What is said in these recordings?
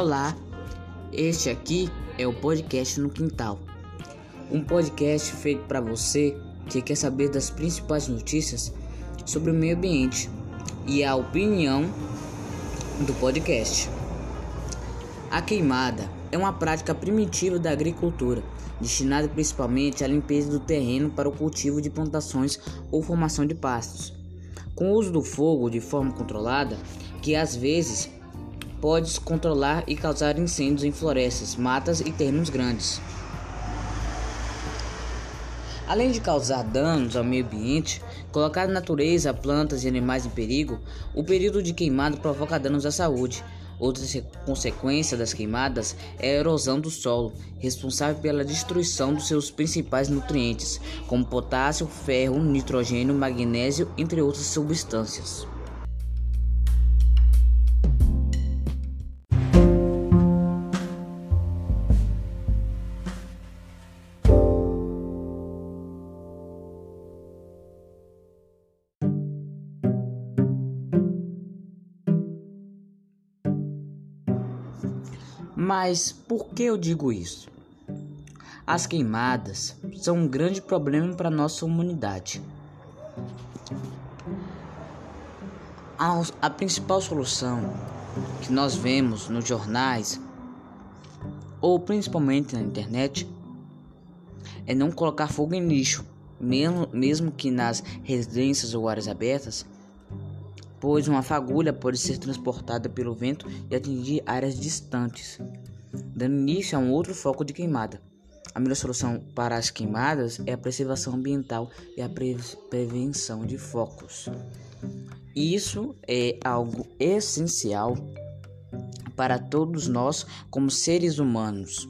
Olá, este aqui é o podcast no Quintal, um podcast feito para você que quer saber das principais notícias sobre o meio ambiente e a opinião do podcast. A queimada é uma prática primitiva da agricultura, destinada principalmente à limpeza do terreno para o cultivo de plantações ou formação de pastos. Com o uso do fogo de forma controlada, que às vezes pode controlar e causar incêndios em florestas, matas e terrenos grandes. Além de causar danos ao meio ambiente, colocar a natureza, plantas e animais em perigo, o período de queimado provoca danos à saúde. Outra consequência das queimadas é a erosão do solo, responsável pela destruição dos seus principais nutrientes, como potássio, ferro, nitrogênio, magnésio, entre outras substâncias. Mas por que eu digo isso? As queimadas são um grande problema para nossa humanidade. A, a principal solução que nós vemos nos jornais ou principalmente na internet é não colocar fogo em lixo, mesmo, mesmo que nas residências ou áreas abertas pois uma fagulha pode ser transportada pelo vento e atingir áreas distantes, dando início a um outro foco de queimada. A melhor solução para as queimadas é a preservação ambiental e a pre prevenção de focos. Isso é algo essencial para todos nós como seres humanos.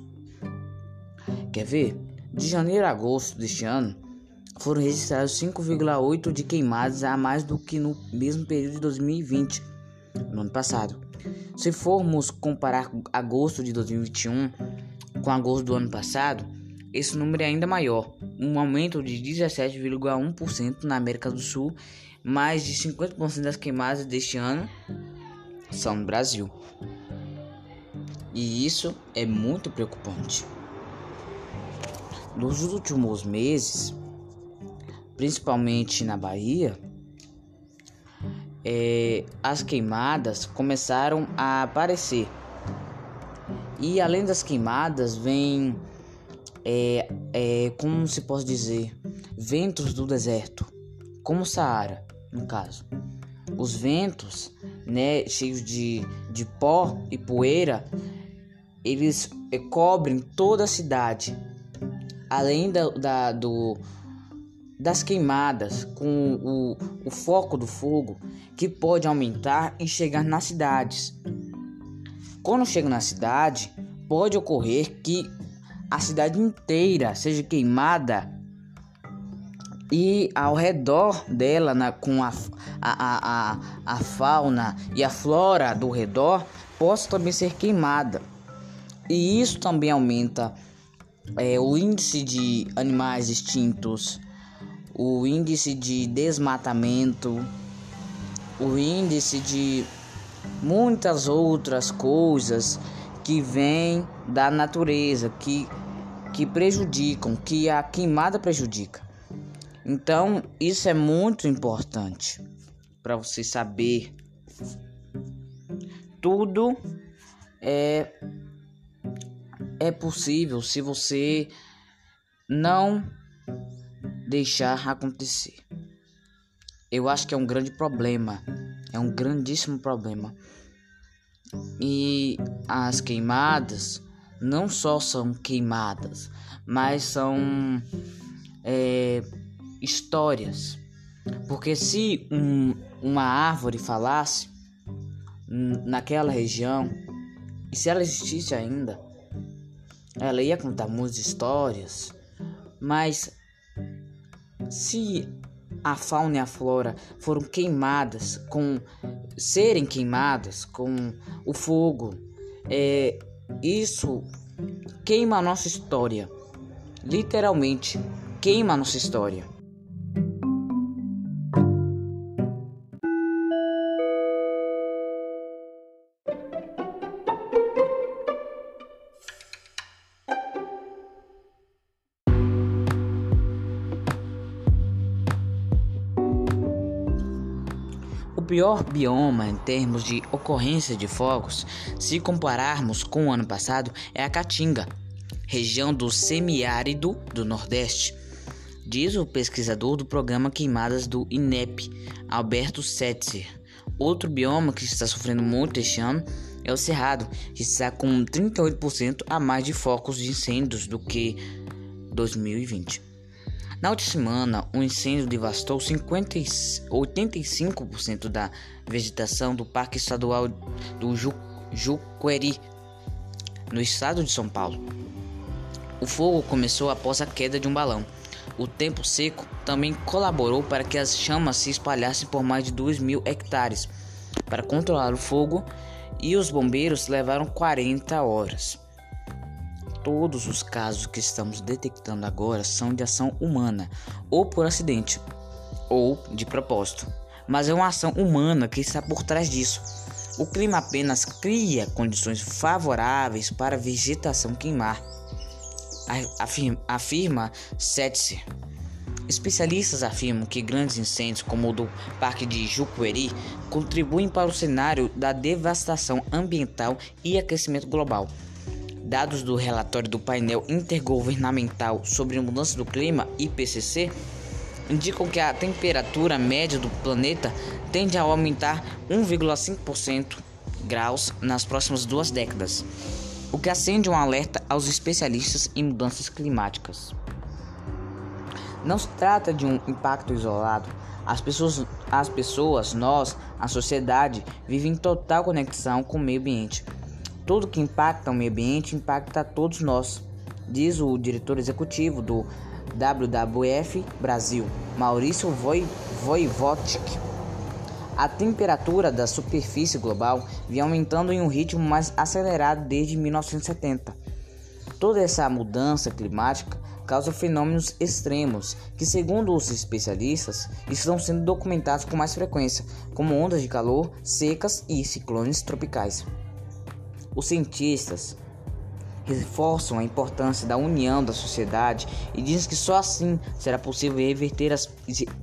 Quer ver? De janeiro a agosto deste ano, foram registrados 5,8 de queimadas a mais do que no mesmo período de 2020, no ano passado. Se formos comparar agosto de 2021 com agosto do ano passado, esse número é ainda maior, um aumento de 17,1% na América do Sul, mais de 50% das queimadas deste ano são no Brasil. E isso é muito preocupante. Nos últimos meses, principalmente na Bahia, é, as queimadas começaram a aparecer. E além das queimadas, vem, é, é, como se pode dizer, ventos do deserto, como o Saara, no caso. Os ventos, né, cheios de, de pó e poeira, eles é, cobrem toda a cidade. Além da, da do, das queimadas com o, o foco do fogo que pode aumentar e chegar nas cidades. Quando chega na cidade, pode ocorrer que a cidade inteira seja queimada e ao redor dela, na, com a, a, a, a fauna e a flora do redor, possa também ser queimada. E isso também aumenta é, o índice de animais extintos o índice de desmatamento, o índice de muitas outras coisas que vêm da natureza, que, que prejudicam, que a queimada prejudica. Então, isso é muito importante para você saber. Tudo é é possível se você não deixar acontecer. Eu acho que é um grande problema, é um grandíssimo problema. E as queimadas não só são queimadas, mas são é, histórias. Porque se um, uma árvore falasse naquela região, e se ela existisse ainda, ela ia contar muitas histórias, mas se a fauna e a flora foram queimadas com serem queimadas com o fogo, é, isso queima a nossa história. Literalmente queima a nossa história. Pior bioma em termos de ocorrência de fogos, se compararmos com o ano passado, é a Caatinga, região do semiárido do Nordeste. Diz o pesquisador do programa Queimadas do INEP, Alberto Setzer. Outro bioma que está sofrendo muito este ano é o Cerrado, que está com 38% a mais de focos de incêndios do que 2020. Na última semana, um incêndio devastou 50, 85% da vegetação do Parque Estadual do Ju, Juqueri, no estado de São Paulo. O fogo começou após a queda de um balão. O tempo seco também colaborou para que as chamas se espalhassem por mais de 2 mil hectares. Para controlar o fogo, e os bombeiros levaram 40 horas. Todos os casos que estamos detectando agora são de ação humana, ou por acidente, ou de propósito. Mas é uma ação humana que está por trás disso. O clima apenas cria condições favoráveis para a vegetação queimar, afirma, afirma. Especialistas afirmam que grandes incêndios, como o do Parque de Juqueri, contribuem para o cenário da devastação ambiental e aquecimento global. Dados do relatório do painel intergovernamental sobre mudança do clima IPCC indicam que a temperatura média do planeta tende a aumentar 1,5% graus nas próximas duas décadas, o que acende um alerta aos especialistas em mudanças climáticas. Não se trata de um impacto isolado. As pessoas, as pessoas, nós, a sociedade, vivem em total conexão com o meio ambiente. Tudo que impacta o meio ambiente impacta a todos nós, diz o diretor executivo do WWF Brasil, Maurício Voivodik. A temperatura da superfície global vem aumentando em um ritmo mais acelerado desde 1970. Toda essa mudança climática causa fenômenos extremos que, segundo os especialistas, estão sendo documentados com mais frequência, como ondas de calor, secas e ciclones tropicais. Os cientistas reforçam a importância da união da sociedade e dizem que só assim será possível reverter as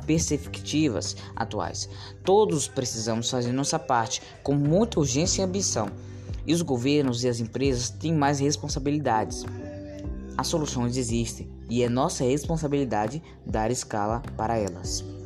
perspectivas atuais. Todos precisamos fazer nossa parte com muita urgência e ambição, e os governos e as empresas têm mais responsabilidades. As soluções existem e é nossa responsabilidade dar escala para elas.